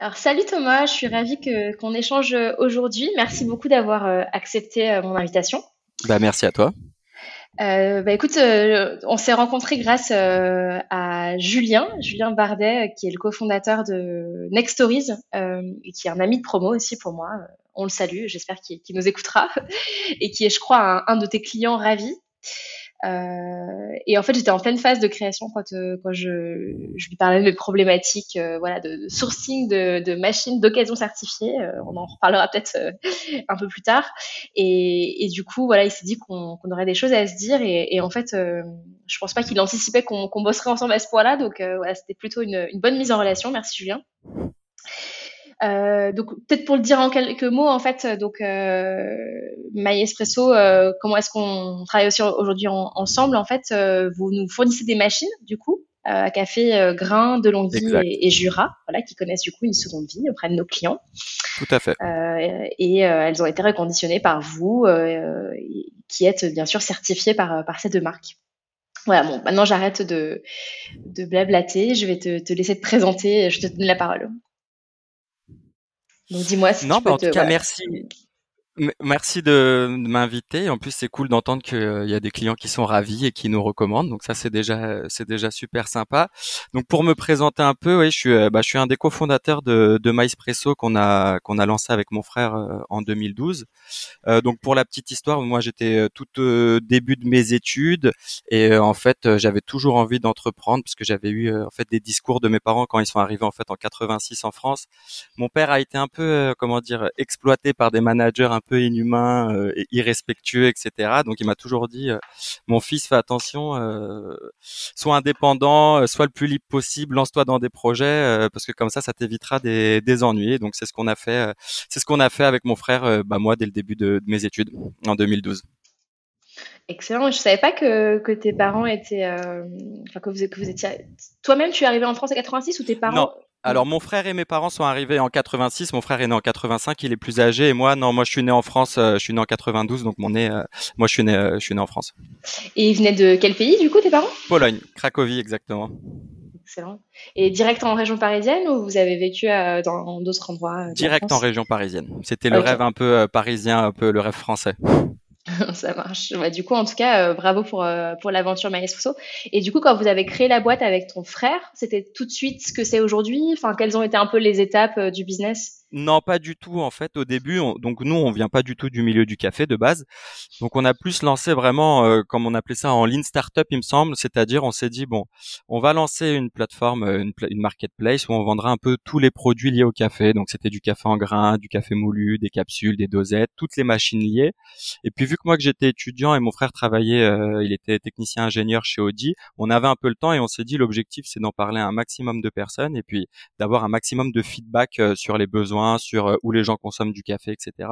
Alors salut Thomas, je suis ravie qu'on échange aujourd'hui. Merci beaucoup d'avoir euh, accepté euh, mon invitation. Bah merci à toi. Euh, bah écoute, euh, on s'est rencontrés grâce euh, à Julien, Julien Bardet, qui est le cofondateur de Next Stories et qui est un ami de promo aussi pour moi. On le salue, j'espère qu'il nous écoutera et qui est, je crois, un, un de tes clients ravis. Euh, et en fait, j'étais en pleine phase de création quand, euh, quand je, je, lui parlais de problématiques euh, voilà, de, sourcing de, de machines d'occasion certifiées. on en reparlera peut-être un peu plus tard. Et, et, du coup, voilà, il s'est dit qu'on qu'on aurait des choses à se dire. Et, et en fait, je pense pas qu'il anticipait qu'on qu'on bosserait ensemble à ce point-là. Donc voilà, c'était plutôt une, une bonne mise en relation. Merci Julien. Euh, donc peut-être pour le dire en quelques mots, en fait, donc euh, My Espresso, euh, comment est-ce qu'on travaille aussi aujourd'hui ensemble En fait, euh, vous nous fournissez des machines, du coup, euh, à café grain, de et, et, Jura, voilà, qui connaissent du coup une seconde vie auprès de nos clients. Tout à fait. et elles ont été reconditionnées par vous, qui êtes bien sûr certifiées par par ces deux marques. Voilà, bon, maintenant j'arrête de, de blablater, je vais te, te laisser te présenter, je te donne la parole. Donc dis-moi si non, tu peux bah, en te, tout cas, voilà. merci. Merci de, m'inviter. En plus, c'est cool d'entendre qu'il y a des clients qui sont ravis et qui nous recommandent. Donc ça, c'est déjà, c'est déjà super sympa. Donc pour me présenter un peu, oui, je suis, bah, je suis un des cofondateurs de, de MySpresso qu'on a, qu'on a lancé avec mon frère en 2012. Euh, donc pour la petite histoire, moi j'étais tout début de mes études et en fait j'avais toujours envie d'entreprendre parce que j'avais eu en fait des discours de mes parents quand ils sont arrivés en fait en 86 en France. Mon père a été un peu, comment dire, exploité par des managers un inhumain euh, et irrespectueux, etc. Donc il m'a toujours dit, euh, mon fils, fais attention, euh, sois indépendant, sois le plus libre possible, lance-toi dans des projets parce que comme ça, ça t'évitera des, des ennuis. Donc c'est ce qu'on a fait, c'est ce qu'on a fait avec mon frère, bah moi dès le début de, de mes études en 2012. Excellent. Je savais pas que, que tes parents étaient, euh, enfin que vous, que vous étiez. Toi-même, tu es arrivé en France en 86 ou tes parents Non. Alors mon frère et mes parents sont arrivés en 86. Mon frère est né en 85, il est plus âgé. Et moi, non, moi je suis né en France. Euh, je suis né en 92, donc mon euh, moi je suis né, euh, je suis né en France. Et ils venaient de quel pays du coup, tes parents? Pologne, Cracovie exactement. Excellent. Et direct en région parisienne ou vous avez vécu dans d'autres endroits Direct en région parisienne. C'était le rêve un peu parisien, un peu le rêve français. Ça marche. Bah, du coup, en tout cas, euh, bravo pour, euh, pour l'aventure My Espresso. Et du coup, quand vous avez créé la boîte avec ton frère, c'était tout de suite ce que c'est aujourd'hui? Enfin, quelles ont été un peu les étapes euh, du business? Non, pas du tout en fait. Au début, on- donc nous, on vient pas du tout du milieu du café de base. Donc on a plus lancé vraiment, euh, comme on appelait ça, en lean startup, il me semble. C'est-à-dire, on s'est dit bon, on va lancer une plateforme, euh, une, une marketplace où on vendra un peu tous les produits liés au café. Donc c'était du café en grains, du café moulu, des capsules, des dosettes, toutes les machines liées. Et puis vu que moi que j'étais étudiant et mon frère travaillait, euh, il était technicien ingénieur chez Audi, on avait un peu le temps et on s'est dit l'objectif c'est d'en parler à un maximum de personnes et puis d'avoir un maximum de feedback euh, sur les besoins, sur euh, où les gens consomment du café, etc.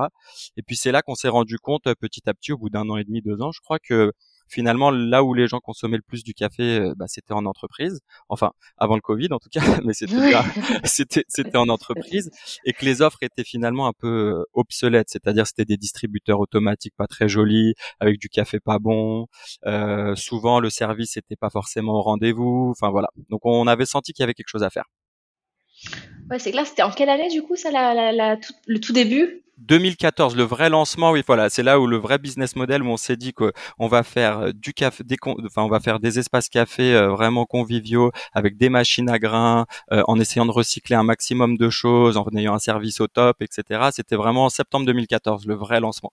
Et puis c'est là qu'on s'est rendu compte euh, petit à petit, au bout d'un an et demi, deux ans, je crois que finalement là où les gens consommaient le plus du café, euh, bah, c'était en entreprise. Enfin, avant le Covid en tout cas, mais c'était c'était c'était en entreprise et que les offres étaient finalement un peu obsolètes, c'est-à-dire c'était des distributeurs automatiques pas très jolis, avec du café pas bon. Euh, souvent le service était pas forcément au rendez-vous. Enfin voilà. Donc on avait senti qu'il y avait quelque chose à faire. Ouais, c'est clair. C'était en quelle année du coup, ça, la, la, la- le tout début? 2014, le vrai lancement, oui, voilà, c'est là où le vrai business model où on s'est dit qu'on va faire euh, du café, des, enfin, on va faire des espaces café euh, vraiment conviviaux avec des machines à grains, euh, en essayant de recycler un maximum de choses, en ayant un service au top, etc. C'était vraiment en septembre 2014, le vrai lancement.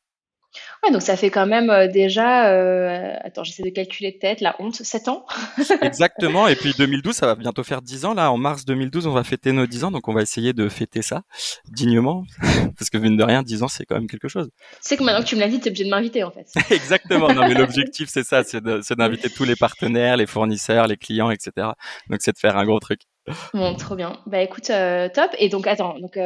Ouais, donc ça fait quand même euh, déjà. euh, attends, j'essaie de calculer de tête, la honte, 7 ans Exactement. Et puis 2012, ça va bientôt faire 10 ans. Là, en mars 2012, on va fêter nos 10 ans, donc on va essayer de fêter ça dignement, parce que mine de rien, 10 ans, c'est quand même quelque chose. Tu sais que maintenant que tu me l'as dit, tu es obligé de m'inviter en fait. Exactement. Non, mais l'objectif, c'est ça, c'est c'est d'inviter tous les partenaires, les fournisseurs, les clients, etc. Donc, c'est de faire un gros truc. Bon, trop bien. Bah écoute, euh, top. Et donc, attends, donc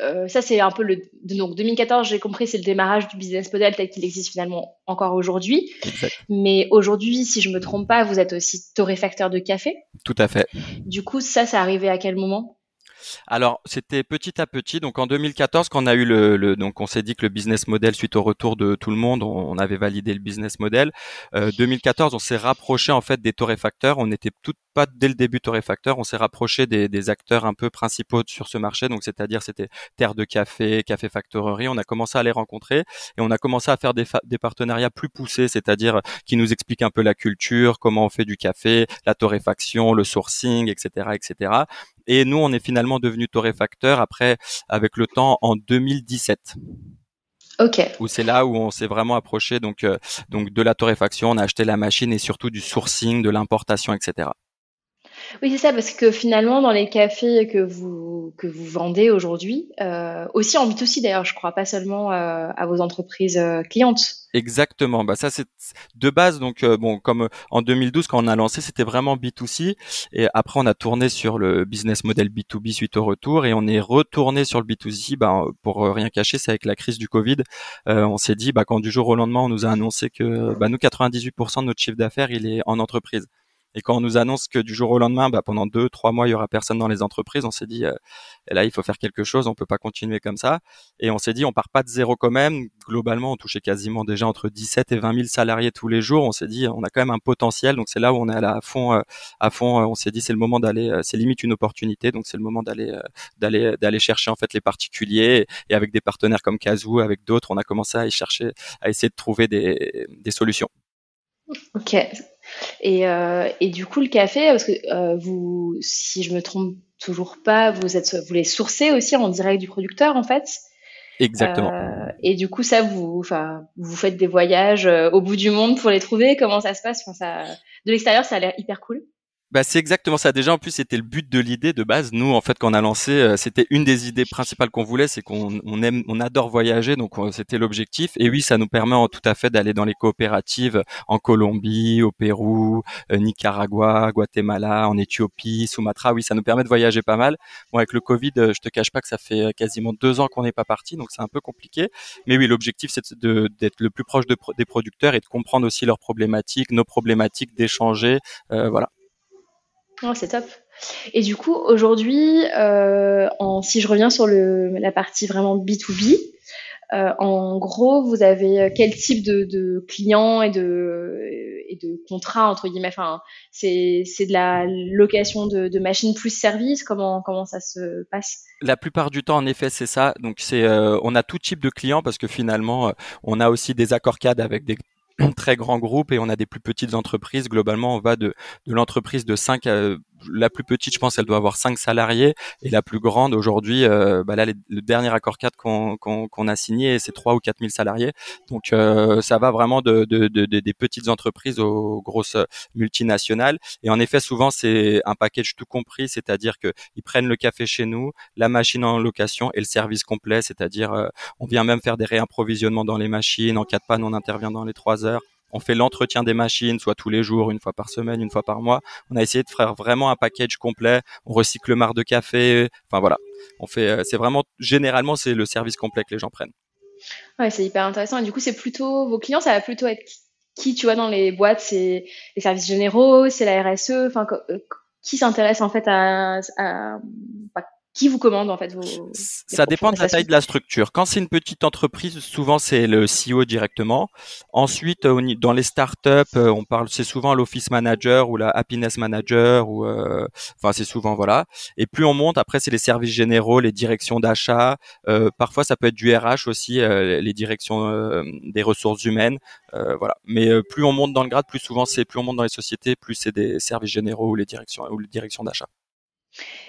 euh, ça c'est un peu le. Donc 2014, j'ai compris, c'est le démarrage du business model tel qu'il existe finalement encore aujourd'hui. Mais aujourd'hui, si je me trompe pas, vous êtes aussi torréfacteur de café. Tout à fait. Du coup, ça, c'est arrivé à quel moment? Alors, c'était petit à petit. Donc, en 2014, quand on a eu le, le- donc on s'est dit que le business model, suite au retour de tout le monde, on, on avait validé le business model. Euh, 2014, on s'est rapproché en fait des torréfacteurs. On était tout, pas dès le début torréfacteur. On s'est rapproché des, des, acteurs un peu principaux sur ce marché. Donc, c'est-à-dire, c'était Terre de Café, Café Factorerie. On a commencé à les rencontrer et on a commencé à faire des, des partenariats plus poussés, c'est-à-dire qui nous expliquent un peu la culture, comment on fait du café, la torréfaction, le sourcing, etc., etc. Et nous, on est finalement devenu torréfacteur après, avec le temps, en 2017. Ok. Où c'est là où on s'est vraiment approché donc euh, donc de la torréfaction, on a acheté la machine et surtout du sourcing, de l'importation, etc. Oui, c'est ça, parce que finalement, dans les cafés que vous, que vous vendez aujourd'hui, euh, aussi en B2C d'ailleurs, je crois, pas seulement euh, à vos entreprises euh, clientes. Exactement. Bah ça c'est de base donc euh, bon comme en 2012 quand on a lancé c'était vraiment B2C et après on a tourné sur le business model B2B suite au retour et on est retourné sur le B2C bah, pour rien cacher c'est avec la crise du Covid euh, on s'est dit bah quand du jour au lendemain on nous a annoncé que bah nous 98% de notre chiffre d'affaires il est en entreprise et quand on nous annonce que du jour au lendemain, bah, pendant deux, trois mois, il y aura personne dans les entreprises, on s'est dit, euh, là, il faut faire quelque chose, on peut pas continuer comme ça. Et on s'est dit, on part pas de zéro quand même. Globalement, on touchait quasiment déjà entre 17 et 20 000 salariés tous les jours. On s'est dit, on a quand même un potentiel. Donc c'est là où on est allé à fond, euh, à fond. Euh, on s'est dit, c'est le moment d'aller, euh, c'est limite une opportunité. Donc c'est le moment d'aller, d'aller, d'aller chercher en fait les particuliers. Et avec des partenaires comme Kazoo, avec d'autres, on a commencé à y chercher, à essayer de trouver des, des solutions. Ok, et, euh, et du coup, le café, parce que euh, vous, si je me trompe toujours pas, vous êtes, vous les sourcez aussi en direct du producteur, en fait? Exactement. Euh, et du coup, ça, vous, enfin, vous faites des voyages au bout du monde pour les trouver. Comment ça se passe? Enfin, ça, De l'extérieur, ça a l'air hyper cool. Bah, c'est exactement ça. Déjà, en plus, c'était le but de l'idée de base. Nous, en fait, quand on a lancé, euh, c'était une des idées principales qu'on voulait, c'est qu'on on aime, on adore voyager, donc c'était l'objectif. Et oui, ça nous permet en, tout à fait d'aller dans les coopératives en Colombie, au Pérou, euh, Nicaragua, Guatemala, en Éthiopie, Sumatra. Oui, ça nous permet de voyager pas mal. Bon, avec le Covid, euh, je te cache pas que ça fait quasiment deux ans qu'on n'est pas parti, donc c'est un peu compliqué. Mais oui, l'objectif, c'est d'être le plus proche de, des producteurs et de comprendre aussi leurs problématiques, nos problématiques, d'échanger, voilà. Oh, c'est top. Et du coup, aujourd'hui, euh, si je reviens sur le, la partie vraiment B2B, euh, en gros, vous avez quel type de, de clients et de, et de contrats, entre guillemets enfin, c'est, de la location de, de machines plus services comment, comment ça se passe? La plupart du temps, en effet, c'est ça. Donc, c'est, euh, on a tout type de clients parce que finalement, euh, on a aussi des accords cadres avec des très grands groupes et on a des plus petites entreprises. Globalement, on va de, de l'entreprise de 5 à la plus petite, je pense, elle doit avoir 5 salariés et la plus grande aujourd'hui, euh, bah là, le dernier accord cadre qu'on qu'on a signé, c'est 3 ou 4 000 salariés. Donc, euh, ça va vraiment de, de, de, des petites entreprises aux grosses multinationales. Et en effet, souvent, c'est un package tout compris, c'est-à-dire que ils prennent le café chez nous, la machine en location et le service complet, c'est-à-dire euh, on vient même faire des réapprovisionnements dans les machines. En cas de panne, on intervient dans les 3 heures on fait l'entretien des machines, soit tous les jours, une fois par semaine, une fois par mois. On a essayé de faire vraiment un package complet. On recycle le marc de café. Enfin voilà, on fait. Euh, c'est vraiment généralement c'est le service complet que les gens prennent. Ouais, c'est hyper intéressant. Et du coup, c'est plutôt vos clients, ça va plutôt être qui, tu vois, dans les boîtes, c'est les services généraux, c'est la RSE. Euh, qui s'intéresse en fait à, qui vous commande en fait vos, Ça dépend de la taille de la structure. Quand c'est une petite entreprise, souvent c'est le CEO directement. Ensuite, dans les startups, euh, on parle, c'est souvent l'office manager ou la happiness manager ou, euh, enfin c'est souvent voilà. Et plus on monte, après c'est les services généraux, les directions d'achat. Euh, parfois ça peut être du RH aussi, les directions des ressources humaines, voilà. Mais plus on monte dans le grade, plus souvent c'est, plus on monte dans les sociétés, plus c'est des services généraux ou les directions ou les directions d'achat.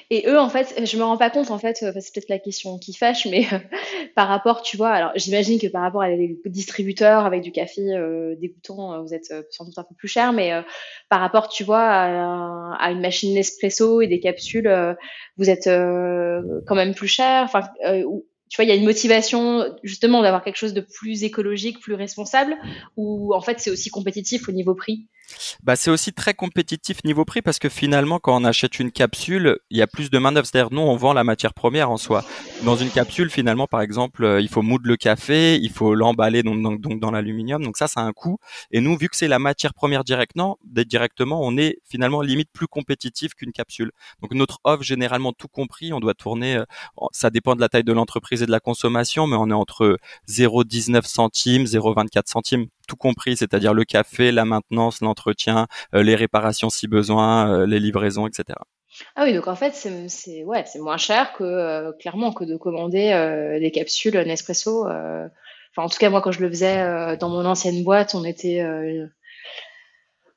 Et eux, en fait, je me rends pas compte, en fait, c'est peut-être la question qui fâche, mais par rapport, tu vois, alors j'imagine que par rapport à des distributeurs avec du café euh, dégoûtant, euh, vous êtes euh, sans doute un peu plus cher, mais par rapport, tu vois, à, une machine Nespresso et des capsules, vous êtes quand même plus cher. Enfin, tu vois, il y a une motivation justement d'avoir quelque chose de plus écologique, plus responsable, ou en fait c'est aussi compétitif au niveau prix? Bah, c'est aussi très compétitif niveau prix parce que finalement, quand on achète une capsule, il y a plus de main-d'œuvre. C'est-à-dire, nous, on vend la matière première en soi. Dans une capsule, finalement, par exemple, euh, il faut moudre le café, il faut l'emballer donc, dans l'aluminium. Donc ça, ça a un coût. Et nous, vu que c'est la matière première directement, directement, on est finalement limite plus compétitif qu'une capsule. Donc notre offre, généralement tout compris, on doit tourner. Euh, ça dépend de la taille de l'entreprise et de la consommation, mais on est entre 0,19 centimes, 0,24 centimes tout compris, c'est-à-dire le café, la maintenance, l'entretien, les réparations si besoin, les livraisons, etc. Ah oui, donc en fait, c'est ouais, c'est moins cher que clairement que de commander des capsules Nespresso. Enfin, en tout cas, moi, quand je le faisais dans mon ancienne boîte, on était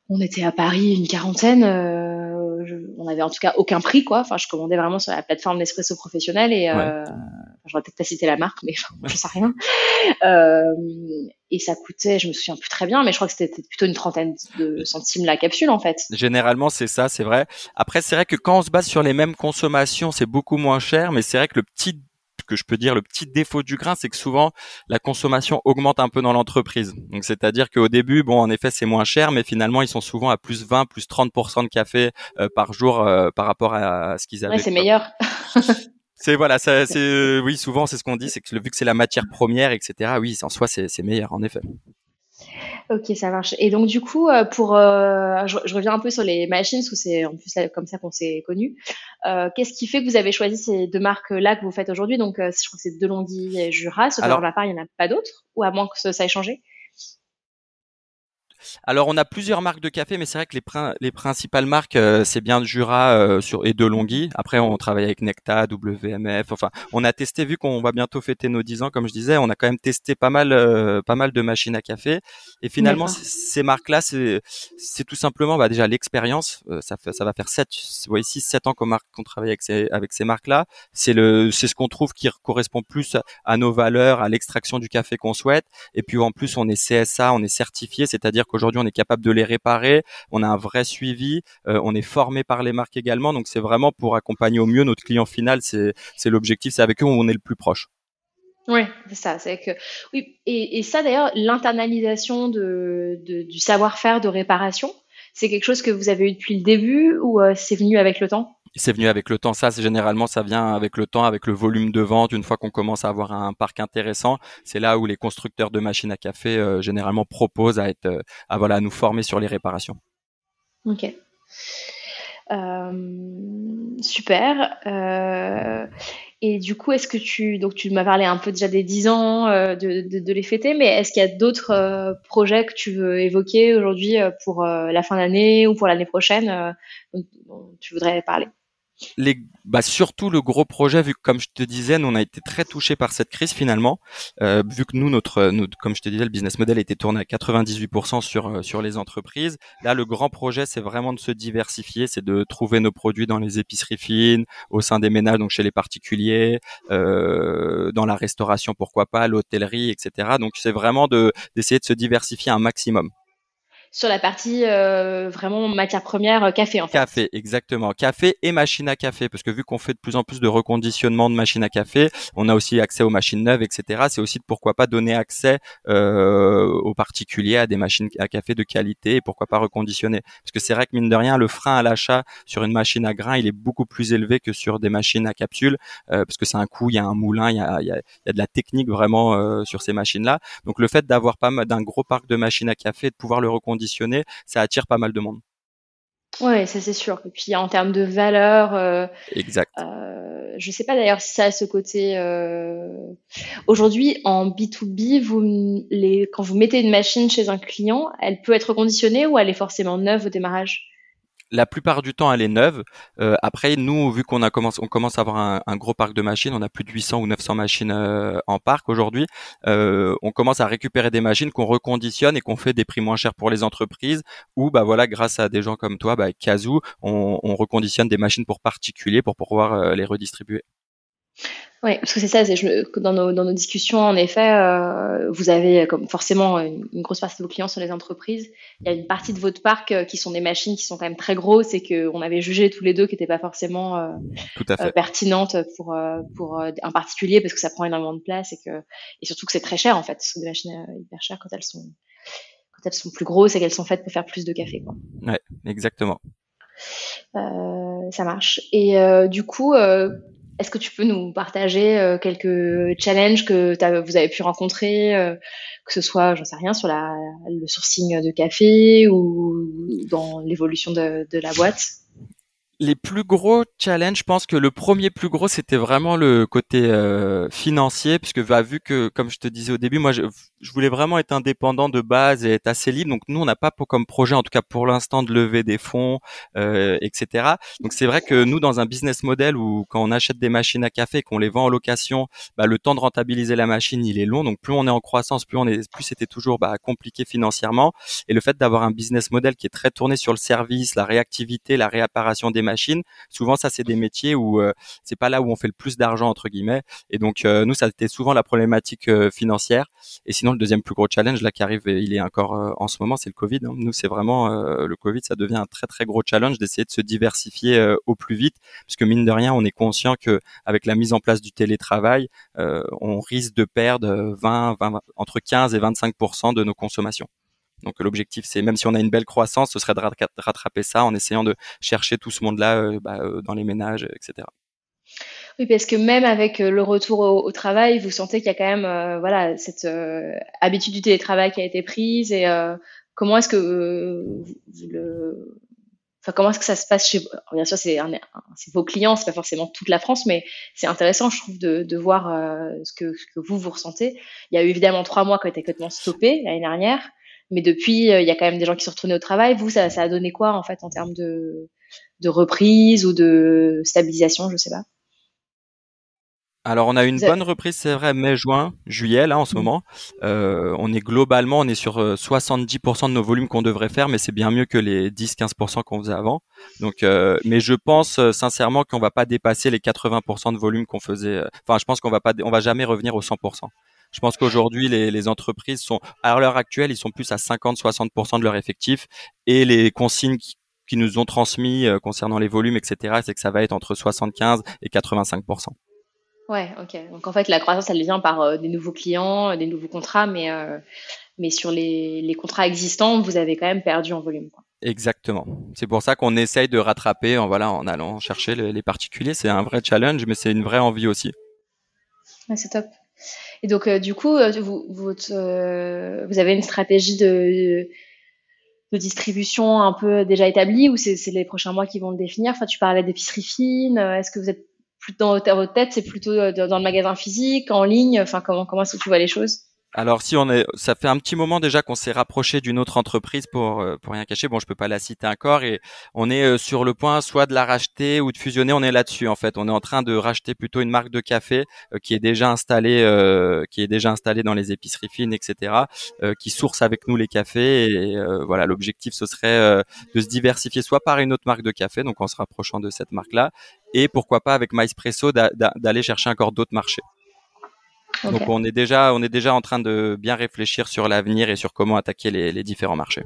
on était à Paris une quarantaine. Euh, on n'avait en tout cas aucun prix, quoi. Enfin, je commandais vraiment sur la plateforme Nespresso professionnel et euh, j'aurais peut-être pas cité la marque, mais je sais rien. Euh, et ça coûtait, je me souviens plus très bien, mais je crois que c'était plutôt une trentaine de centimes la capsule en fait. Généralement, c'est ça, c'est vrai. Après, c'est vrai que quand on se base sur les mêmes consommations, c'est beaucoup moins cher, mais c'est vrai que le petit que je peux dire le petit défaut du grain, c'est que souvent la consommation augmente un peu dans l'entreprise. Donc c'est-à-dire qu'au début, bon, en effet, c'est moins cher, mais finalement, ils sont souvent à plus 20, plus 30% de café euh, par jour euh, par rapport à ce qu'ils avaient. Ouais, c'est meilleur. c'est voilà, ça, c'est euh, oui, souvent c'est ce qu'on dit, c'est que vu que c'est la matière première, etc. Oui, en soi, c'est meilleur, en effet. Ok, ça marche. Et donc du coup, euh, pour, euh, je, reviens un peu sur les machines, parce que c'est en plus comme ça qu'on s'est connus. Euh, qu'est-ce qui fait que vous avez choisi ces deux marques-là que vous faites aujourd'hui? Donc, je crois que c'est Delonghi et Jura. Sauf Alors, la part, il n'y en a pas d'autres, ou à moins que ça ait changé? Alors, on a plusieurs marques de café, mais c'est vrai que les, les principales marques, euh, c'est bien Jura euh, sur, et DeLonghi. Après, on travaille avec Necta, WMF. Enfin, on a testé, vu qu'on va bientôt fêter nos 10 ans, comme je disais, on a quand même testé pas mal, euh, pas mal de machines à café. Et finalement, ces marques-là, c'est, c'est tout simplement bah, déjà l'expérience. ça, fait, ça va faire 7, ouais, 6, 7 ans qu'on, travaille avec ces, avec ces marques-là. C'est, le, c'est ce qu'on trouve qui correspond plus à nos valeurs, à l'extraction du café qu'on souhaite. Et puis en plus, on est CSA, on est certifié, c'est-à-dire que Aujourd'hui, on est capable de les réparer, on a un vrai suivi, euh, on est formé par les marques également. Donc c'est vraiment pour accompagner au mieux notre client final. C'est l'objectif, c'est avec eux où on est le plus proche. Oui, c'est ça. C'est oui, et, ça d'ailleurs, l'internalisation du savoir-faire de réparation, c'est quelque chose que vous avez eu depuis le début ou euh, c'est venu avec le temps? C'est venu avec le temps. Ça, c'est généralement, ça vient avec le temps, avec le volume de vente. Une fois qu'on commence à avoir un parc intéressant, c'est là où les constructeurs de machines à café euh, généralement proposent à être, euh, à voilà, à nous former sur les réparations. Ok. Euh, super. et du coup, est-ce que tu, donc tu m'as parlé un peu déjà des 10 ans de, de, les fêter, mais est-ce qu'il y a d'autres projets que tu veux évoquer aujourd'hui pour la fin d'année ou pour l'année prochaine dont tu voudrais parler? Les, bah surtout le gros projet, vu que comme je te disais, nous on a été très touché par cette crise finalement, euh, vu que nous notre, notre, comme je te disais, le business model été tourné à 98% sur euh, sur les entreprises. Là, le grand projet, c'est vraiment de se diversifier, c'est de trouver nos produits dans les épiceries fines, au sein des ménages, donc chez les particuliers, euh, dans la restauration, pourquoi pas, l'hôtellerie, etc. Donc c'est vraiment de d'essayer de se diversifier un maximum sur la partie euh, vraiment matière première euh, café en fait. Café, exactement. Café et machine à café, parce que vu qu'on fait de plus en plus de reconditionnement de machines à café, on a aussi accès aux machines neuves, etc. C'est aussi pourquoi pas donner accès euh, aux particuliers à des machines à café de qualité et pourquoi pas reconditionner. Parce que c'est vrai que mine de rien, le frein à l'achat sur une machine à grains, il est beaucoup plus élevé que sur des machines à capsules, parce que c'est un coût, il y a un moulin, il y a, il y a, il y a de la technique vraiment sur ces machines-là. Donc le fait d'avoir pas d'un gros parc de machines à café, de pouvoir le reconditionner ça attire pas mal de monde. Oui, ça c'est sûr. Et puis en termes de valeur, euh, exact. Euh, je sais pas d'ailleurs si ça a ce côté. Euh, aujourd'hui, en B2B, vous, les, quand vous mettez une machine chez un client, elle peut être reconditionnée ou elle est forcément neuve au démarrage? La plupart du temps, elle est neuve. Euh, après, nous, vu qu'on a commencé, on commence à avoir un, gros parc de machines, on a plus de 800 ou 900 machines euh, en parc aujourd'hui. Euh, on commence à récupérer des machines qu'on reconditionne et qu'on fait des prix moins chers pour les entreprises. Ou bah voilà, grâce à des gens comme toi, bah, Kazoo, on, on reconditionne des machines pour particuliers pour pouvoir les redistribuer. Oui, parce que c'est ça, dans, nos, dans, nos, discussions, en effet, euh, vous avez comme forcément une, grosse partie de vos clients sont les entreprises. Il y a une partie de votre parc euh, qui sont des machines qui sont quand même très grosses et qu'on avait jugé tous les deux qui n'étaient pas forcément euh, pertinentes pour, pour un particulier parce que ça prend énormément de place et, que, et surtout que c'est très cher en fait. Ce sont des machines hyper chères quand elles sont, quand elles sont plus grosses et qu'elles sont faites pour faire plus de café. Ouais, exactement. ça marche. Et du coup, est-ce que tu peux nous partager euh, quelques challenges que vous avez pu rencontrer, euh, que ce soit, j'en sais rien, sur la, le sourcing de café ou dans l'évolution de, la boîte? Les plus gros challenges, je pense que le premier plus gros, c'était vraiment le côté euh, financier, puisque bah, vu que, comme je te disais au début, moi, je, voulais vraiment être indépendant de base et être assez libre. Donc nous, on n'a pas pour, comme projet, en tout cas pour l'instant, de lever des fonds, euh, etc. Donc c'est vrai que nous, dans un business model où quand on achète des machines à café, qu'on les vend en location, bah, le temps de rentabiliser la machine, il est long. Donc plus on est en croissance, plus on est, plus c'était toujours bah, compliqué financièrement. Et le fait d'avoir un business model qui est très tourné sur le service, la réactivité, la réapparition des machines. Souvent, ça, c'est des métiers où euh, c'est pas là où on fait le plus d'argent entre guillemets. Et donc, euh, nous, ça été souvent la problématique euh, financière. Et sinon, le deuxième plus gros challenge là qui arrive, il est encore en ce moment, c'est le Covid. Hein. Nous, c'est vraiment le Covid, ça devient un très très gros challenge d'essayer de se diversifier au plus vite, puisque mine de rien, on est conscient que avec la mise en place du télétravail, on risque de perdre 20, 20 entre 15 et 25% de nos consommations. Donc l'objectif, c'est même si on a une belle croissance, ce serait de rattraper ça en essayant de chercher tout ce monde-là euh, bah, euh, dans les ménages, etc. Oui, parce que même avec euh, le retour au, travail, vous sentez qu'il y a quand même voilà cette habitude du télétravail qui a été prise et comment est-ce que vous comment est-ce que ça se passe chez Bien sûr, c'est, vos clients, c'est pas forcément toute la France, mais c'est intéressant, je trouve, de, de voir ce, que, ce, que, vous vous ressentez. Il y a eu évidemment trois mois qui ont été complètement stoppés l'année dernière. Mais depuis, euh, il y a quand même des gens qui sont retournés au travail. Vous, ça, ça a donné quoi en fait en termes de, de reprise ou de stabilisation, je sais pas? Alors on a une bonne reprise, c'est vrai, mai-juin, juillet là en ce mmh. moment. Euh, on est globalement, on est sur 70% euh, de nos volumes qu'on devrait faire, mais c'est bien mieux que les 10-15% qu'on faisait avant. Donc, euh, mais je pense sincèrement qu'on va pas dépasser les 80% de volume qu'on faisait. Enfin, je pense qu'on va pas, on va jamais revenir aux 100%. Je pense qu'aujourd'hui, les, les, entreprises sont, à l'heure actuelle, ils sont plus à 50-60% de leur effectif et les consignes qui, nous ont transmis euh, concernant les volumes, etc., c'est que ça va être entre 75 et 85%. Ouais, ok. Donc en fait, la croissance, elle vient par euh, des nouveaux clients, euh, des nouveaux contrats, mais, mais sur les, les, contrats existants, vous avez quand même perdu en volume. Quoi. Exactement. C'est pour ça qu'on essaye de rattraper en, voilà, en allant chercher les, les particuliers. C'est un vrai challenge, mais c'est une vraie envie aussi. Ouais, c'est top. Et donc, euh, du coup, euh, vous, euh, vous avez une stratégie de, de distribution un peu déjà établie ou c'est les prochains mois qui vont le définir? Enfin, tu parlais d'épicerie fine. Est-ce que vous êtes plutôt dans votre tête, c'est plutôt dans le magasin physique, en ligne? Enfin, comment, comment est-ce que tu vois les choses? Alors si on est, ça fait un petit moment déjà qu'on s'est rapproché d'une autre entreprise pour euh, pour rien cacher. Bon, je peux pas la citer encore et on est euh, sur le point soit de la racheter ou de fusionner. On est là-dessus en fait. On est en train de racheter plutôt une marque de café euh, qui est déjà installée, qui est déjà installée dans les épiceries fines, etc. qui source avec nous les cafés et voilà. L'objectif ce serait de se diversifier soit par une autre marque de café, donc en se rapprochant de cette marque-là, et pourquoi pas avec MySpresso d'aller chercher encore d'autres marchés. Donc on est déjà on est déjà en train de bien réfléchir sur l'avenir et sur comment attaquer les, différents marchés.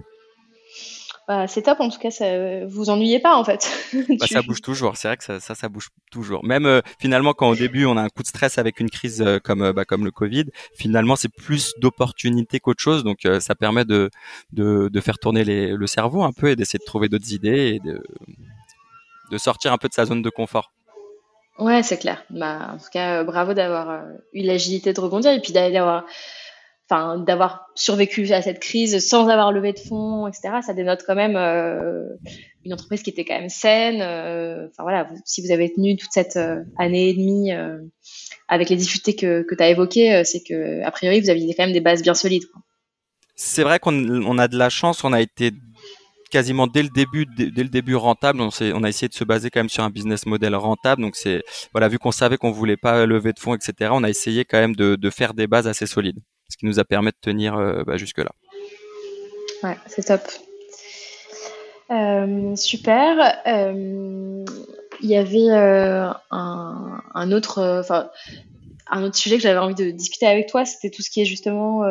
Bah, c'est top en tout cas, ça, vous ennuyez pas en fait. Bah, ça bouge toujours, c'est vrai que ça, ça, bouge toujours. Même euh, finalement quand au début on a un coup de stress avec une crise euh, comme euh, bah, comme le Covid, finalement c'est plus d'opportunités qu'autre chose, donc ça permet de, de, de faire tourner les, le cerveau un peu et d'essayer de trouver d'autres idées et de, de sortir un peu de sa zone de confort. Ouais, c'est clair. Bah, en tout cas, euh, bravo d'avoir euh, eu l'agilité de rebondir et puis d'avoir, enfin, d'avoir survécu à cette crise sans avoir levé de fonds, etc. Ça dénote quand même euh, une entreprise qui était quand même saine. Enfin voilà, si vous avez tenu toute cette année et demie avec les difficultés que, que tu as évoquées, c'est que a priori vous aviez quand même des bases bien solides. C'est vrai qu'on on a de la chance, on a été quasiment dès le début, dès, le début rentable. On, a essayé de se baser quand même sur un business model rentable. Donc c'est voilà, vu qu'on savait qu'on voulait pas lever de fonds, etc. On a essayé quand même de, faire des bases assez solides, ce qui nous a permis de tenir euh, bah, jusque là. Ouais, c'est top. Euh, super. Euh, il y avait un, autre, un autre sujet que j'avais envie de discuter avec toi, c'était tout ce qui est justement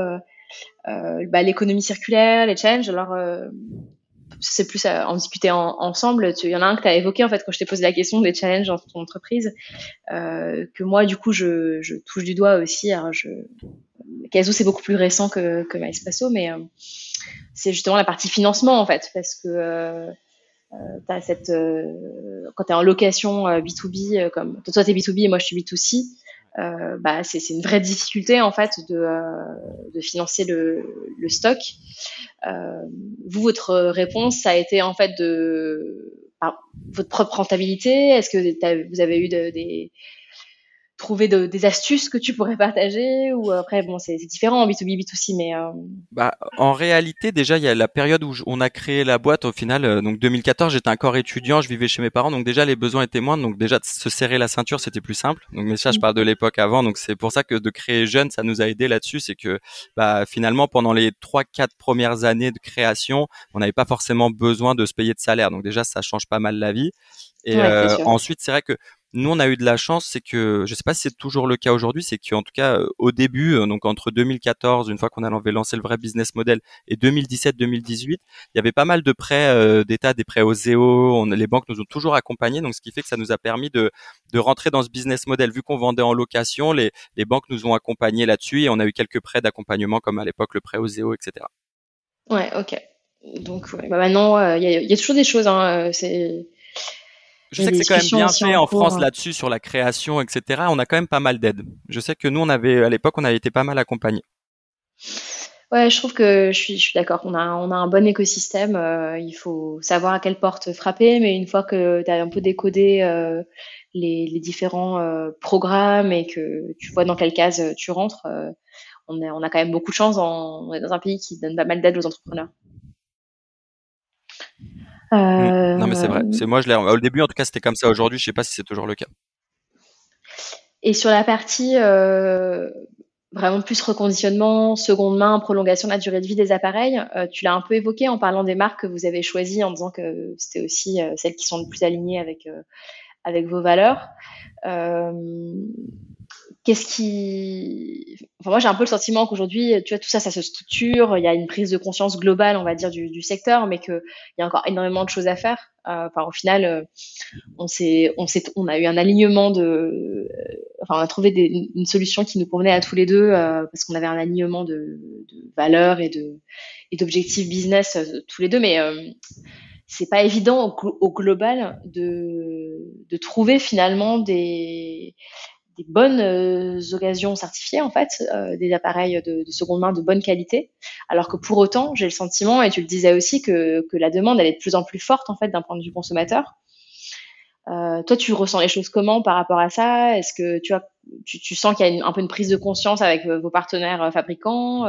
bah, l'économie circulaire, les challenges. Alors, c'est plus à en discuter ensemble. Il y en a un que tu as évoqué en fait quand je t'ai posé la question des challenges dans ton entreprise, euh, que moi du coup je, je, touche du doigt aussi. Alors je, c'est beaucoup plus récent que, que MySpasso, mais euh, c'est justement la partie financement en fait, parce que euh, euh as cette, euh, quand tu es en location B2B, comme toi tu es B2B et moi je suis B2C, euh, bah, c'est une vraie difficulté en fait de, euh, de financer le, le stock. Euh, vous, votre réponse, ça a été en fait de votre propre rentabilité Est-ce que vous avez eu des trouver des astuces que tu pourrais partager ou après bon c'est différent en B2B B2C mais euh... bah en réalité déjà il y a la période où on a créé la boîte au final euh, donc 2014 j'étais encore étudiant je vivais chez mes parents donc déjà les besoins étaient moindres donc déjà de se serrer la ceinture c'était plus simple. Donc mais ça je mm. parle de l'époque avant donc c'est pour ça que de créer jeune ça nous a aidé là-dessus c'est que bah finalement pendant les trois quatre premières années de création on n'avait pas forcément besoin de se payer de salaire. Donc déjà ça change pas mal la vie. Et euh, ensuite c'est vrai que nous, on a eu de la chance, c'est que, je sais pas si c'est toujours le cas aujourd'hui, c'est qu'en tout cas, euh, au début, euh, donc entre 2014, une fois qu'on avait lancé le vrai business model, et 2017-2018, il y avait pas mal de prêts euh, d'État, des prêts au ZEO, on, les banques nous ont toujours accompagnés, donc ce qui fait que ça nous a permis de, de rentrer dans ce business model. Vu qu'on vendait en location, les, les banques nous ont accompagnés là-dessus, et on a eu quelques prêts d'accompagnement, comme à l'époque le prêt au ZEO, etc. Ouais, ok. Donc bah maintenant, il y, y, a, toujours des choses. Hein, c'est je sais que c'est quand même bien fait en, France hein. là-dessus sur la création, etc. On a quand même pas mal d'aide. Je sais que nous, on avait à l'époque, on avait été pas mal accompagnés. Ouais, je trouve que je suis, je suis d'accord. On a, on a un bon écosystème. Euh, il faut savoir à quelle porte frapper, mais une fois que tu as un peu décodé euh, les, les, différents euh, programmes et que tu vois dans quelle case tu rentres, on, a, on a quand même beaucoup de chance. on est dans un pays qui donne pas mal d'aide aux entrepreneurs. Mmh. Non, mais c'est vrai. C'est moi, je l'ai. Au début, en tout cas, c'était comme ça. Aujourd'hui, je sais pas si c'est toujours le cas. Et sur la partie euh, vraiment plus reconditionnement, seconde main, prolongation de la durée de vie des appareils, euh, tu l'as un peu évoqué en parlant des marques que vous avez choisies, en disant que c'était aussi euh, celles qui sont le plus alignées avec avec vos valeurs qu'est-ce qui enfin moi j'ai un peu le sentiment qu'aujourd'hui tu vois tout ça ça se structure. Il y a une prise de conscience globale on va dire du, secteur mais qu'il y a encore énormément de choses à faire. Euh, enfin au final euh, on s'est on a eu un alignement de euh, enfin on a trouvé une solution qui nous convenait à tous les deux parce qu'on avait un alignement de, de valeurs et de et d'objectifs business tous les deux. Mais c'est pas évident au, au, global de, de trouver finalement des, bonnes euh, occasions certifiées en fait, euh, des appareils de, de, seconde main de bonne qualité. Alors que pour autant, j'ai le sentiment, et tu le disais aussi, que, que, la demande elle est de plus en plus forte en fait d'un point de vue consommateur. Euh, toi, tu ressens les choses comment par rapport à ça? Est-ce que tu, as, tu, tu sens qu'il y a un peu une prise de conscience avec vos partenaires fabricants?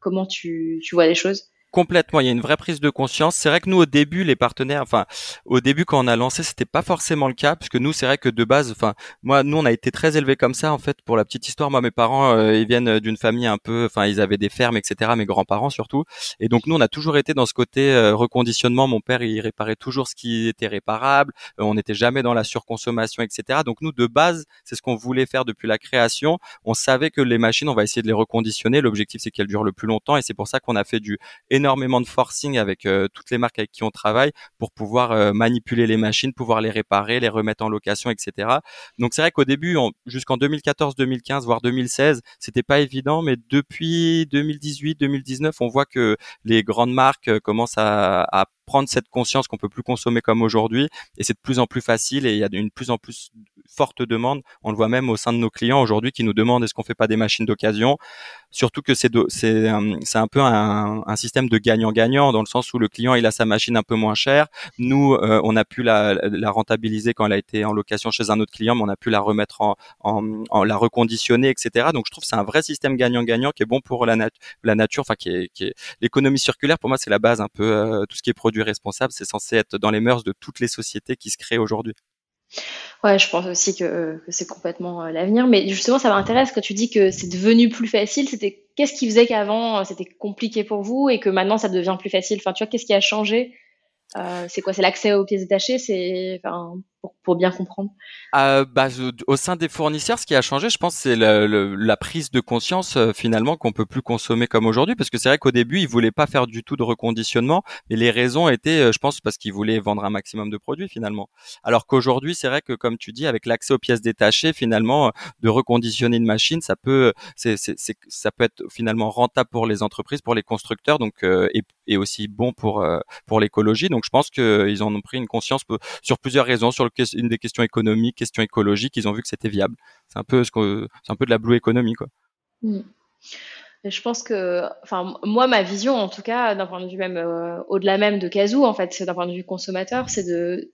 Comment tu, tu vois les choses? Complètement, il y a une vraie prise de conscience. C'est vrai que nous au début, les partenaires, enfin au début quand on a lancé, c'était pas forcément le cas, puisque nous c'est vrai que de base, enfin moi nous on a été très élevés comme ça en fait. Pour la petite histoire, moi mes parents euh, ils viennent d'une famille un peu, enfin ils avaient des fermes etc. Mes grands-parents surtout, et donc nous on a toujours été dans ce côté euh, reconditionnement. Mon père il réparait toujours ce qui était réparable, euh, on n'était jamais dans la surconsommation etc. Donc nous de base c'est ce qu'on voulait faire depuis la création. On savait que les machines on va essayer de les reconditionner. L'objectif c'est qu'elles durent le plus longtemps et c'est pour ça qu'on a fait du énormément de forcing avec euh, toutes les marques avec qui on travaille pour pouvoir euh, manipuler les machines, pouvoir les réparer, les remettre en location, etc. Donc c'est vrai qu'au début, jusqu'en 2014, 2015, voire 2016, c'était pas évident, mais depuis 2018, 2019, on voit que les grandes marques euh, commencent à, à prendre cette conscience qu'on peut plus consommer comme aujourd'hui et c'est de plus en plus facile et il y a une plus en plus forte demande. On le voit même au sein de nos clients aujourd'hui qui nous demandent est-ce qu'on fait pas des machines d'occasion? Surtout que c'est c'est c'est un peu un, système de gagnant-gagnant dans le sens où le client il a sa machine un peu moins chère. Nous euh, on a pu la, rentabiliser quand elle a été en location chez un autre client, mais on a pu la remettre en, la reconditionner, etc. Donc je trouve c'est un vrai système gagnant-gagnant qui est bon pour la, la nature, enfin qui est, qui est l'économie circulaire. Pour moi c'est la base un peu euh, tout ce qui est produit responsable, c'est censé être dans les mœurs de toutes les sociétés qui se créent aujourd'hui. Ouais, je pense aussi que, c'est complètement euh, l'avenir. Mais justement, ça m'intéresse quand tu dis que c'est devenu plus facile. C'était qu'est-ce qui faisait qu'avant euh, c'était compliqué pour vous et que maintenant ça devient plus facile? Enfin, tu vois, qu'est-ce qui a changé? Euh, C'est quoi? C'est l'accès aux pièces détachées? C'est enfin, pour, bien comprendre euh, bah, Au sein des fournisseurs, ce qui a changé, je pense, c'est la, prise de conscience euh, finalement qu'on peut plus consommer comme aujourd'hui, parce que c'est vrai qu'au début, ils voulaient pas faire du tout de reconditionnement, et les raisons étaient, euh, je pense, parce qu'ils voulaient vendre un maximum de produits finalement. Alors qu'aujourd'hui, c'est vrai que comme tu dis, avec l'accès aux pièces détachées, finalement, euh, de reconditionner une machine, ça peut, c'est, c'est, ça peut être finalement rentable pour les entreprises, pour les constructeurs, donc et, et aussi bon pour pour l'écologie. Donc je pense qu'ils en ont pris une conscience sur plusieurs raisons, sur une des questions économiques, questions écologiques, ils ont vu que c'était viable. C'est un peu un peu de la blue economy quoi. Mm. Je pense que, enfin, moi, ma vision, en tout cas, d'un point de vue même euh, au-delà même de Kazoo, en fait, d'un point de vue consommateur, c'est de,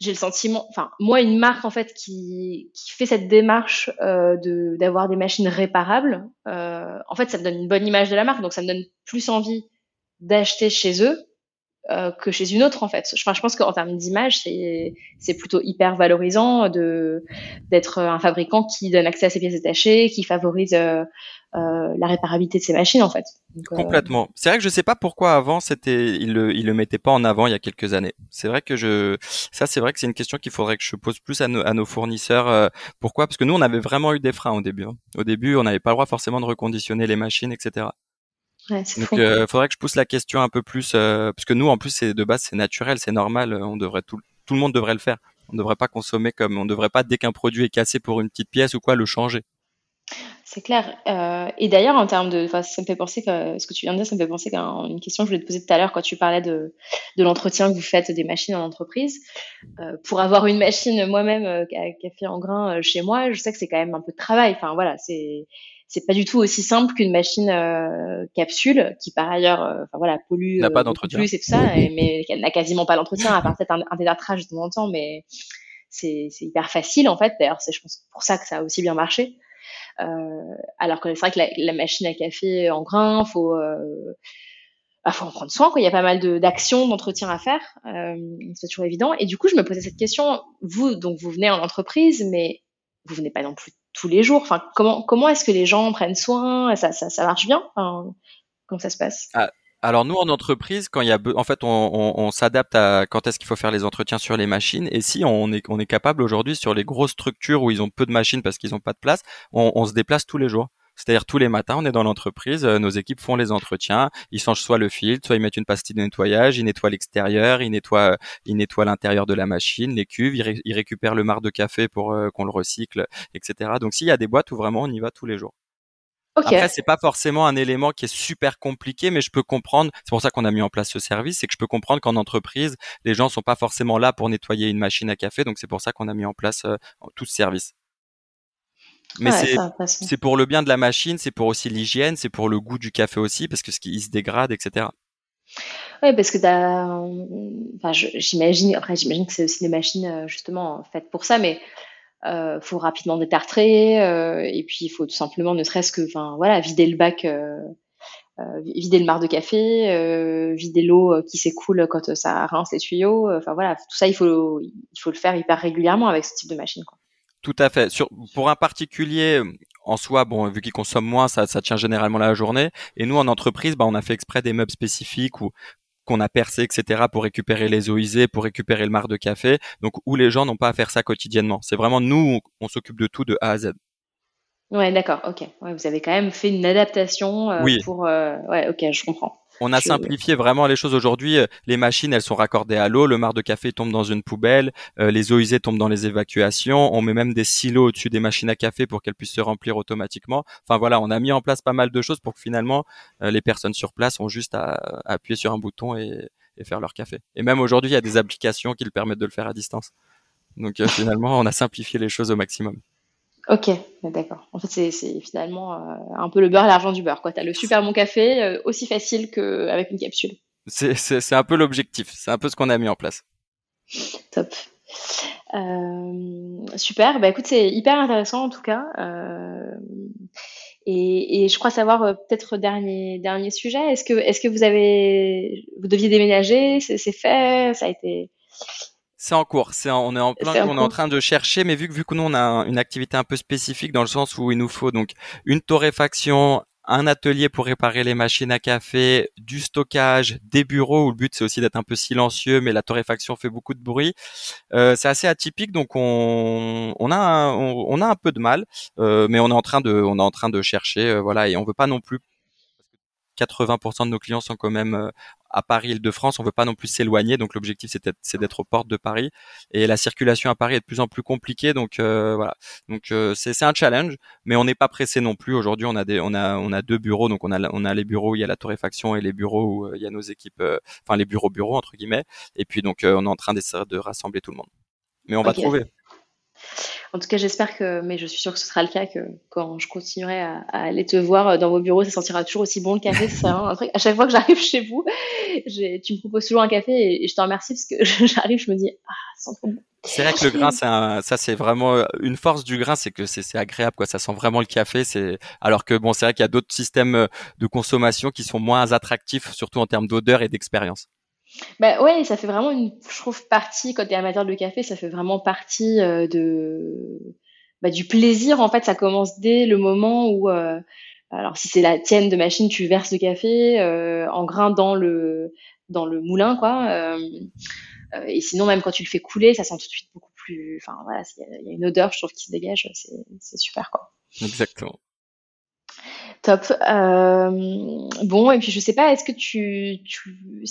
j'ai le sentiment, enfin, moi, une marque en fait qui, qui fait cette démarche euh, de d'avoir des machines réparables, euh, en fait, ça me donne une bonne image de la marque, donc ça me donne plus envie d'acheter chez eux euh, que chez une autre en fait. Enfin, je pense qu'en termes d'image, c'est plutôt hyper valorisant de d'être un fabricant qui donne accès à ses pièces détachées, qui favorise euh, euh, la réparabilité de ses machines en fait. Euh, Complètement. C'est vrai que je sais pas pourquoi avant c'était il le il le mettait pas en avant il y a quelques années. C'est vrai que je ça c'est vrai que c'est une question qu'il faudrait que je pose plus à nos à nos fournisseurs. Euh, pourquoi? Parce que nous on avait vraiment eu des freins au début. Hein. Au début on n'avait pas le droit forcément de reconditionner les machines, etc. Ouais, Donc, il euh, faudrait que je pousse la question un peu plus, euh, parce que nous, en plus, c'est de base, c'est naturel, c'est normal. Euh, on devrait tout, tout le monde devrait le faire. On ne devrait pas consommer comme, on ne devrait pas dès qu'un produit est cassé pour une petite pièce ou quoi, le changer. C'est clair. Euh, et d'ailleurs, en termes de, ça me fait penser que ce que tu viens de dire, ça me fait penser qu'à une question que je voulais te poser tout à l'heure quand tu parlais de, de l'entretien que vous faites des machines en entreprise. Euh, pour avoir une machine moi-même euh, café en grain chez moi, je sais que c'est quand même un peu de travail. Enfin voilà, c'est c'est pas du tout aussi simple qu'une machine euh, capsule qui par ailleurs euh, enfin voilà pollue n'a pas euh, d'entretien. plus et tout ça mais elle n'a quasiment pas d'entretien à part peut-être un, un détartrage de temps en temps mais c'est hyper facile en fait. D'ailleurs c'est je pense pour ça que ça a aussi bien marché. Alors que c'est vrai que la, la, machine à café en grain faut bah, faut en prendre soin quoi. Il y a pas mal d'actions d'entretien à faire c'est toujours évident. Et du coup je me posais cette question. Vous donc vous venez en entreprise mais vous venez pas non plus tous les jours Enfin, comment comment est-ce que les gens prennent soin? Ça, marche bien? Comment ça se passe? Ah, Alors nous en entreprise, quand il y a, en fait, on, s'adapte à quand est-ce qu'il faut faire les entretiens sur les machines. Et si on est on est capable aujourd'hui sur les grosses structures où ils ont peu de machines parce qu'ils n'ont pas de place, on se déplace tous les jours. C'est-à-dire tous les matins, on est dans l'entreprise, euh, nos équipes font les entretiens, ils changent soit le filtre, soit ils mettent une pastille de nettoyage, ils nettoient l'extérieur, ils nettoient, euh, ils nettoient l'intérieur de la machine, les cuves, ils, récupèrent le marc de café pour euh, qu'on le recycle, etc. Donc s'il y a des boîtes où vraiment on y va tous les jours. Okay. Après, c'est pas forcément un élément qui est super compliqué, mais je peux comprendre. C'est pour ça qu'on a mis en place ce service, c'est que je peux comprendre qu'en entreprise, les gens sont pas forcément là pour nettoyer une machine à café, donc c'est pour ça qu'on a mis en place tout ce service. Mais c'est pour le bien de la machine, c'est pour aussi l'hygiène, c'est pour le goût du café aussi, parce que ce qui se dégrade, etc. Oui, parce que enfin, j'imagine, après j'imagine que c'est aussi des machines euh, justement faites pour ça, mais euh, faut rapidement détartrer, euh, et puis il faut tout simplement, ne serait-ce que, enfin voilà, vider le bac, euh, vider le mar de café, vider l'eau qui s'écoule quand ça rince les tuyaux, enfin voilà, tout ça il faut il faut le faire hyper régulièrement avec ce type de machine. Quoi. Tout à fait. Sur, pour un particulier, en soi, bon, vu qu'il consomme moins, ça, ça tient généralement la journée. Et nous, en entreprise, bah, on a fait exprès des meubles spécifiques ou qu'on a percé, etc., pour récupérer les eaux usées, pour récupérer le marc de café. Donc, où les gens n'ont pas à faire ça quotidiennement. C'est vraiment nous, on, s'occupe de tout de A à Z. Ouais, d'accord, ok. Ouais, vous avez quand même fait une adaptation euh, oui. pour. Euh, ouais, ok, je comprends. On a simplifié vraiment les choses aujourd'hui. Euh, les machines, elles sont raccordées à l'eau. Le marc de café tombe dans une poubelle. Euh, les eaux usées tombent dans les évacuations. On met même des silos au-dessus des machines à café pour qu'elles puissent se remplir automatiquement. Enfin voilà, on a mis en place pas mal de choses pour que finalement euh, les personnes sur place ont juste à, à appuyer sur un bouton et, et, faire leur café. Et même aujourd'hui, il y a des applications qui le permettent de le faire à distance. Donc finalement, on a simplifié les choses au maximum. Ok, d'accord. En fait, c'est finalement euh, un peu le beurre et l'argent du beurre. Tu as le super bon café, euh, aussi facile qu'avec une capsule. C'est un peu l'objectif. C'est un peu ce qu'on a mis en place. Top. Euh, super. Bah écoute, c'est hyper intéressant en tout cas. Et, et, je crois savoir peut-être dernier dernier sujet. Est-ce que est-ce que vous avez vous deviez déménager? C'est fait? Ça a été c'est en cours. C'est on est en plein, est on est en train de chercher, mais vu que vu que nous on a une activité un peu spécifique dans le sens où il nous faut donc une torréfaction, un atelier pour réparer les machines à café, du stockage, des bureaux où le but c'est aussi d'être un peu silencieux, mais la torréfaction fait beaucoup de bruit. Euh, c'est assez atypique, donc on, on a un, on, a un peu de mal, euh, mais on est en train de on est en train de chercher, euh, voilà, et on veut pas non plus 80% de nos clients sont quand même à Paris, Île-de-France. On veut pas non plus s'éloigner, donc l'objectif c'est d'être aux portes de Paris. Et la circulation à Paris est de plus en plus compliquée, donc euh, voilà. Donc euh, c'est un challenge, mais on n'est pas pressé non plus. Aujourd'hui, on a des, on a, on a deux bureaux, donc on a, on a les bureaux où il y a la torréfaction et les bureaux où il y a nos équipes, enfin les bureaux bureaux entre guillemets. Et puis donc on est en train d'essayer de rassembler tout le monde. Mais on va trouver. En tout cas, j'espère que, mais je suis sûre que ce sera le cas, que quand je continuerai à, aller te voir dans vos bureaux, ça sentira toujours aussi bon le café. C'est un truc. À chaque fois que j'arrive chez vous, tu me proposes toujours un café et, je te remercie parce que j'arrive, je me dis, ah, ça sent trop bon. C'est vrai que le grain, ça, c'est vraiment une force du grain, c'est que c'est agréable, quoi. Ça sent vraiment le café. C'est alors que bon, c'est vrai qu'il y a d'autres systèmes de consommation qui sont moins attractifs, surtout en termes d'odeur et d'expérience. Bah ouais, ça fait vraiment une, je trouve, partie, quand tu es amateur de café, ça fait vraiment partie euh, de, bah, du plaisir. En fait, ça commence dès le moment où, euh, alors si c'est la tienne de machine, tu verses le café euh, en grain dans le, dans le moulin, quoi. et sinon, même quand tu le fais couler, ça sent tout de suite beaucoup plus, enfin voilà, il y, a une odeur, je trouve, qui se dégage, c'est super, quoi. Exactement. Top. Euh, bon, et puis je sais pas, est-ce que tu,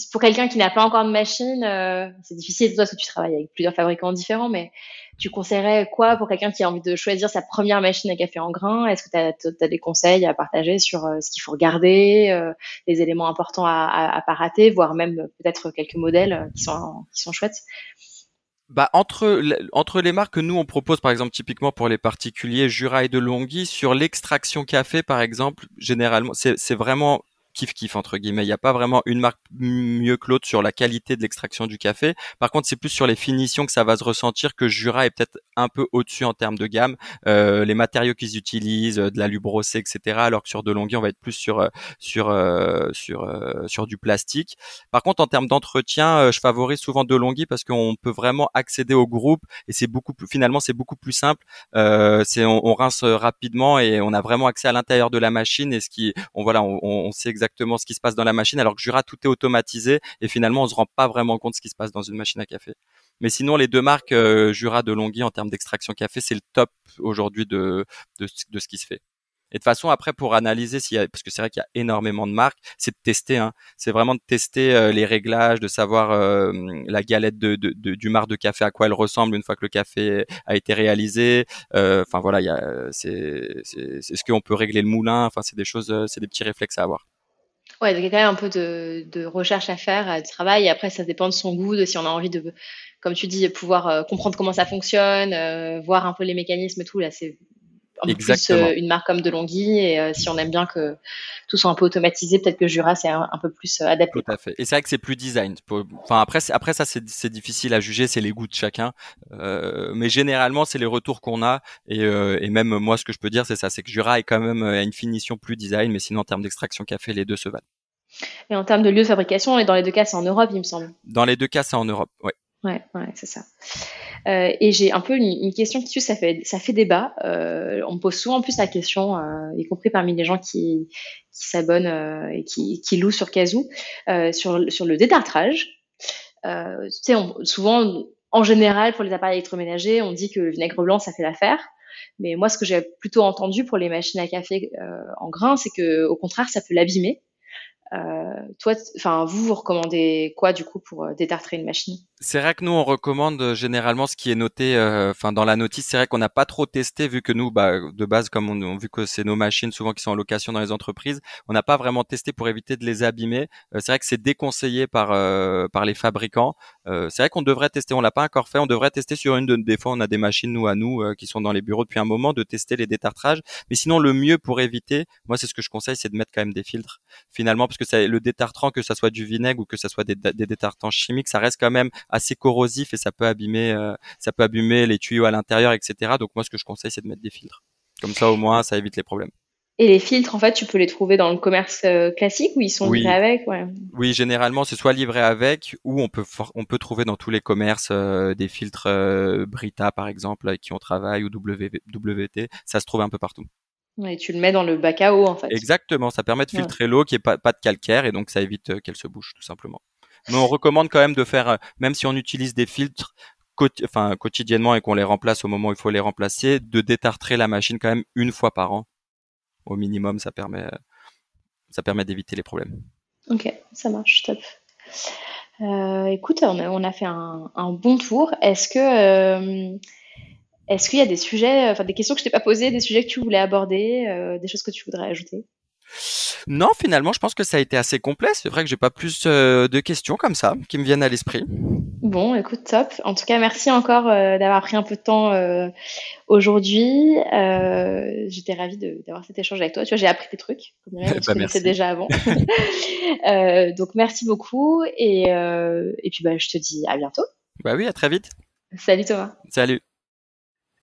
pour quelqu'un qui n'a pas encore de machine, euh, c'est difficile toi parce que tu travailles avec plusieurs fabricants différents, mais tu conseillerais quoi pour quelqu'un qui a envie de choisir sa première machine à café en grain? Est-ce que tu as, des conseils à partager sur euh, ce qu'il faut regarder, les éléments importants à, à, pas rater, voire même peut-être quelques modèles qui sont qui sont chouettes? Bah entre entre les marques que nous on propose par exemple typiquement pour les particuliers Jura et de Longhi sur l'extraction café par exemple généralement c'est c'est vraiment kiff kiff entre guillemets. Il n'y a pas vraiment une marque mieux que l'autre sur la qualité de l'extraction du café. Par contre, c'est plus sur les finitions que ça va se ressentir que Jura est peut-être un peu au-dessus en termes de gamme. Euh, les matériaux qu'ils utilisent, de la brossée, etc. Alors que sur Delonghi, on va être plus sur euh, sur euh, sur euh, sur du plastique. Par contre, en termes d'entretien, je favorise souvent Delonghi parce qu'on peut vraiment accéder au groupe et c'est beaucoup plus finalement c'est beaucoup plus simple. c'est on, on, rince rapidement et on a vraiment accès à l'intérieur de la machine et ce qui on voilà on, on sait exactement exactement ce qui se passe dans la machine, alors que Jura, tout est automatisé et finalement, on se rend pas vraiment compte de ce qui se passe dans une machine à café. Mais sinon, les deux marques euh, Jura de Longhi en termes d'extraction café, c'est le top aujourd'hui de, de, de, ce qui se fait. Et de façon après pour analyser s'il y a, parce que c'est vrai qu'il y a énormément de marques, c'est de tester. Hein. C'est vraiment de tester euh, les réglages, de savoir euh, la galette de, du marc de café à quoi elle ressemble une fois que le café a été réalisé. Enfin voilà, il y a, c'est, c'est ce qu'on peut régler le moulin. Enfin c'est des choses, c'est des petits réflexes à avoir. Ouais, donc il y a quand même un peu de, recherche à faire, de travail. Et après, ça dépend de son goût, de si on a envie de, comme tu dis, pouvoir euh, comprendre comment ça fonctionne, euh, voir un peu les mécanismes tout. Là, c'est un peu plus une marque comme DeLonghi. Et si on aime bien que tout soit un peu automatisé, peut-être que Jura, c'est un, peu plus adapté. Tout à fait. Et c'est vrai que c'est plus design. Enfin, après, après ça, c'est difficile à juger, c'est les goûts de chacun. mais généralement, c'est les retours qu'on a. Et, et, même moi, ce que je peux dire, c'est ça, c'est que Jura est quand même à une finition plus design, mais sinon, en termes d'extraction café, les deux se valent. Et en termes de lieu de fabrication, et dans les deux cas, c'est en Europe, il me semble. Dans les deux cas, c'est en Europe, oui. Ouais, c'est ça. Euh, et j'ai un peu une, question qui ça fait ça fait débat. Euh, on me pose souvent en plus la question, euh, y compris parmi les gens qui, qui s'abonnent et qui, qui louent sur Kazoo, sur sur le détartrage. Tu sais, souvent, en général, pour les appareils électroménagers, on dit que le vinaigre blanc ça fait l'affaire. Mais moi, ce que j'ai plutôt entendu pour les machines à café en grains, c'est que au contraire, ça peut l'abîmer. Toi, enfin, vous, vous recommandez quoi du coup pour détartrer une machine? C'est vrai que nous, on recommande euh, généralement ce qui est noté, enfin dans la notice. C'est vrai qu'on n'a pas trop testé vu que nous, bah, de base, comme on, vu que c'est nos machines souvent qui sont en location dans les entreprises, on n'a pas vraiment testé pour éviter de les abîmer. c'est vrai que c'est déconseillé par par les fabricants. c'est vrai qu'on devrait tester. On l'a pas encore fait. On devrait tester sur une de des fois. On a des machines nous à nous qui sont dans les bureaux depuis un moment de tester les détartrages. Mais sinon, le mieux pour éviter, moi, c'est ce que je conseille, c'est de mettre quand même des filtres. Finalement parce que le détartrant, que ça soit du vinaigre ou que ça soit des, détartrants chimiques, ça reste quand même assez corrosif et ça peut abîmer, euh, ça peut abîmer les tuyaux à l'intérieur, etc. Donc moi, ce que je conseille, c'est de mettre des filtres. Comme ça, au moins, ça évite les problèmes. Et les filtres, en fait, tu peux les trouver dans le commerce euh, classique ou ils sont livrés avec Oui, généralement, c'est soit livré avec ou on peut on peut trouver dans tous les commerces euh, des filtres Brita, par exemple, avec qui on travaille ou WT. Ça se trouve un peu partout. Et tu le mets dans le bac à eau, en fait. Exactement, ça permet de filtrer l'eau qui est pas, pas de calcaire et donc ça évite qu'elle se bouche, tout simplement. Mais on recommande quand même de faire, euh, même si on utilise des filtres enfin, quotidiennement et qu'on les remplace au moment où il faut les remplacer, de détartrer la machine quand même une fois par an. Au minimum, ça permet, ça permet d'éviter les problèmes. Ok, ça marche, top. Euh, écoute, on a, fait un, un bon tour. Est-ce que euh, est-ce qu'il y a des sujets, enfin des questions que je t'ai pas posées, des sujets que tu voulais aborder, euh, des choses que tu voudrais ajouter? Non, finalement, je pense que ça a été assez complet. C'est vrai que j'ai pas plus euh, de questions comme ça qui me viennent à l'esprit. Bon, écoute, top. En tout cas, merci encore euh, d'avoir pris un peu de temps euh, aujourd'hui. J'étais ravie d'avoir cet échange avec toi. Tu vois, j'ai appris des trucs, comme je bah, connaissais déjà avant. donc, merci beaucoup. Et, et puis, bah, je te dis à bientôt. Bah oui, à très vite. Salut Thomas. Salut.